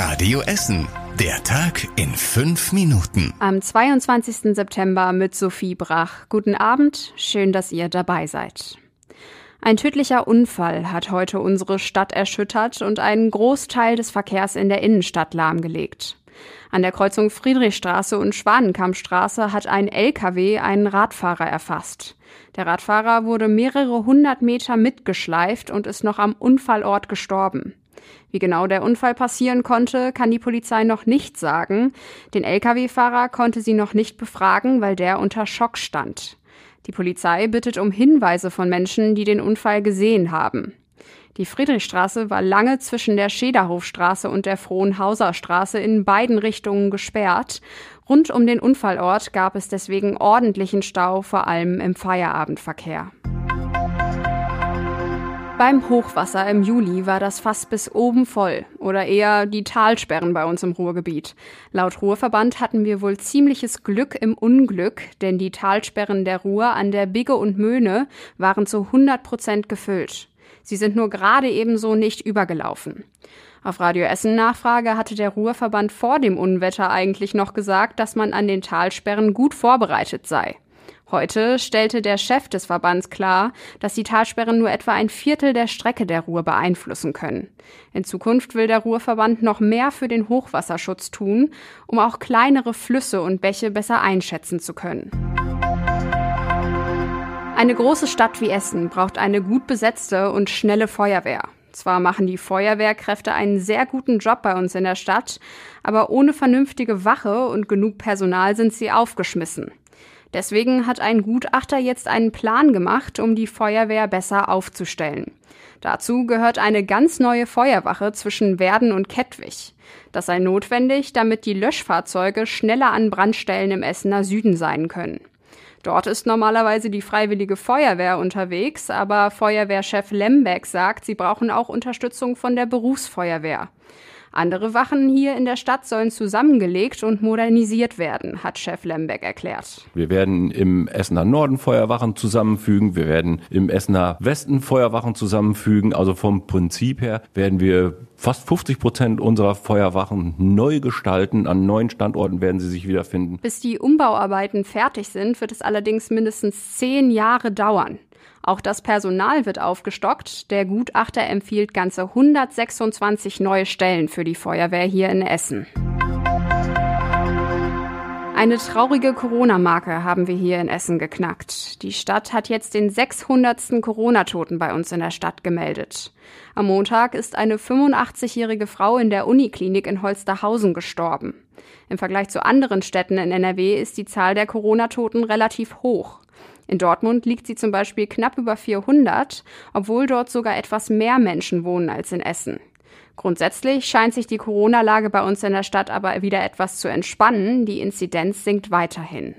Radio Essen. Der Tag in fünf Minuten. Am 22. September mit Sophie Brach. Guten Abend, schön, dass ihr dabei seid. Ein tödlicher Unfall hat heute unsere Stadt erschüttert und einen Großteil des Verkehrs in der Innenstadt lahmgelegt. An der Kreuzung Friedrichstraße und Schwanenkampfstraße hat ein LKW einen Radfahrer erfasst. Der Radfahrer wurde mehrere hundert Meter mitgeschleift und ist noch am Unfallort gestorben. Wie genau der Unfall passieren konnte, kann die Polizei noch nicht sagen. Den Lkw-Fahrer konnte sie noch nicht befragen, weil der unter Schock stand. Die Polizei bittet um Hinweise von Menschen, die den Unfall gesehen haben. Die Friedrichstraße war lange zwischen der Schederhofstraße und der Frohnhauser Straße in beiden Richtungen gesperrt. Rund um den Unfallort gab es deswegen ordentlichen Stau, vor allem im Feierabendverkehr. Beim Hochwasser im Juli war das Fass bis oben voll oder eher die Talsperren bei uns im Ruhrgebiet. Laut Ruhrverband hatten wir wohl ziemliches Glück im Unglück, denn die Talsperren der Ruhr an der Bigge und Möhne waren zu 100 Prozent gefüllt. Sie sind nur gerade ebenso nicht übergelaufen. Auf Radio Essen Nachfrage hatte der Ruhrverband vor dem Unwetter eigentlich noch gesagt, dass man an den Talsperren gut vorbereitet sei. Heute stellte der Chef des Verbands klar, dass die Talsperren nur etwa ein Viertel der Strecke der Ruhr beeinflussen können. In Zukunft will der Ruhrverband noch mehr für den Hochwasserschutz tun, um auch kleinere Flüsse und Bäche besser einschätzen zu können. Eine große Stadt wie Essen braucht eine gut besetzte und schnelle Feuerwehr. Zwar machen die Feuerwehrkräfte einen sehr guten Job bei uns in der Stadt, aber ohne vernünftige Wache und genug Personal sind sie aufgeschmissen. Deswegen hat ein Gutachter jetzt einen Plan gemacht, um die Feuerwehr besser aufzustellen. Dazu gehört eine ganz neue Feuerwache zwischen Werden und Kettwig. Das sei notwendig, damit die Löschfahrzeuge schneller an Brandstellen im Essener Süden sein können. Dort ist normalerweise die Freiwillige Feuerwehr unterwegs, aber Feuerwehrchef Lembeck sagt, sie brauchen auch Unterstützung von der Berufsfeuerwehr. Andere Wachen hier in der Stadt sollen zusammengelegt und modernisiert werden, hat Chef Lembeck erklärt. Wir werden im Essener Norden Feuerwachen zusammenfügen, wir werden im Essener Westen Feuerwachen zusammenfügen. Also vom Prinzip her werden wir fast 50 Prozent unserer Feuerwachen neu gestalten. An neuen Standorten werden sie sich wiederfinden. Bis die Umbauarbeiten fertig sind, wird es allerdings mindestens zehn Jahre dauern. Auch das Personal wird aufgestockt. Der Gutachter empfiehlt ganze 126 neue Stellen für die Feuerwehr hier in Essen. Eine traurige Corona-Marke haben wir hier in Essen geknackt. Die Stadt hat jetzt den 600. Corona-Toten bei uns in der Stadt gemeldet. Am Montag ist eine 85-jährige Frau in der Uniklinik in Holsterhausen gestorben. Im Vergleich zu anderen Städten in NRW ist die Zahl der Corona-Toten relativ hoch. In Dortmund liegt sie zum Beispiel knapp über 400, obwohl dort sogar etwas mehr Menschen wohnen als in Essen. Grundsätzlich scheint sich die Corona-Lage bei uns in der Stadt aber wieder etwas zu entspannen. Die Inzidenz sinkt weiterhin.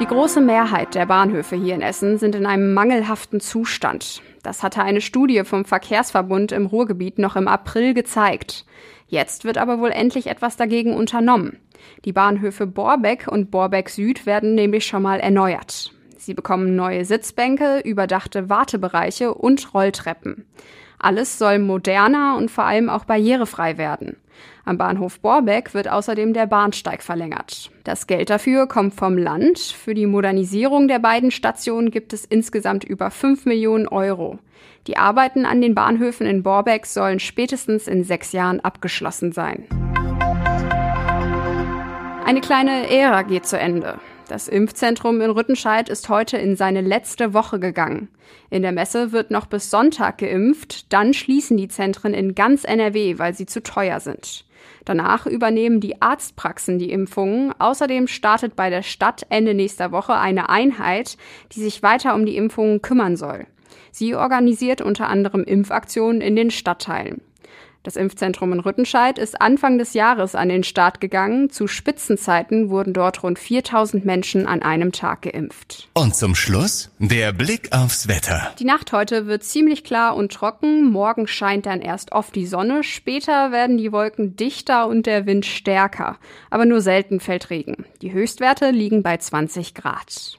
Die große Mehrheit der Bahnhöfe hier in Essen sind in einem mangelhaften Zustand. Das hatte eine Studie vom Verkehrsverbund im Ruhrgebiet noch im April gezeigt. Jetzt wird aber wohl endlich etwas dagegen unternommen. Die Bahnhöfe Borbeck und Borbeck Süd werden nämlich schon mal erneuert. Sie bekommen neue Sitzbänke, überdachte Wartebereiche und Rolltreppen. Alles soll moderner und vor allem auch barrierefrei werden. Am Bahnhof Borbeck wird außerdem der Bahnsteig verlängert. Das Geld dafür kommt vom Land. Für die Modernisierung der beiden Stationen gibt es insgesamt über 5 Millionen Euro. Die Arbeiten an den Bahnhöfen in Borbeck sollen spätestens in sechs Jahren abgeschlossen sein. Eine kleine Ära geht zu Ende. Das Impfzentrum in Rüttenscheid ist heute in seine letzte Woche gegangen. In der Messe wird noch bis Sonntag geimpft, dann schließen die Zentren in ganz NRW, weil sie zu teuer sind. Danach übernehmen die Arztpraxen die Impfungen. Außerdem startet bei der Stadt Ende nächster Woche eine Einheit, die sich weiter um die Impfungen kümmern soll. Sie organisiert unter anderem Impfaktionen in den Stadtteilen. Das Impfzentrum in Rüttenscheid ist Anfang des Jahres an den Start gegangen. Zu Spitzenzeiten wurden dort rund 4000 Menschen an einem Tag geimpft. Und zum Schluss der Blick aufs Wetter. Die Nacht heute wird ziemlich klar und trocken. Morgen scheint dann erst oft die Sonne. Später werden die Wolken dichter und der Wind stärker. Aber nur selten fällt Regen. Die Höchstwerte liegen bei 20 Grad.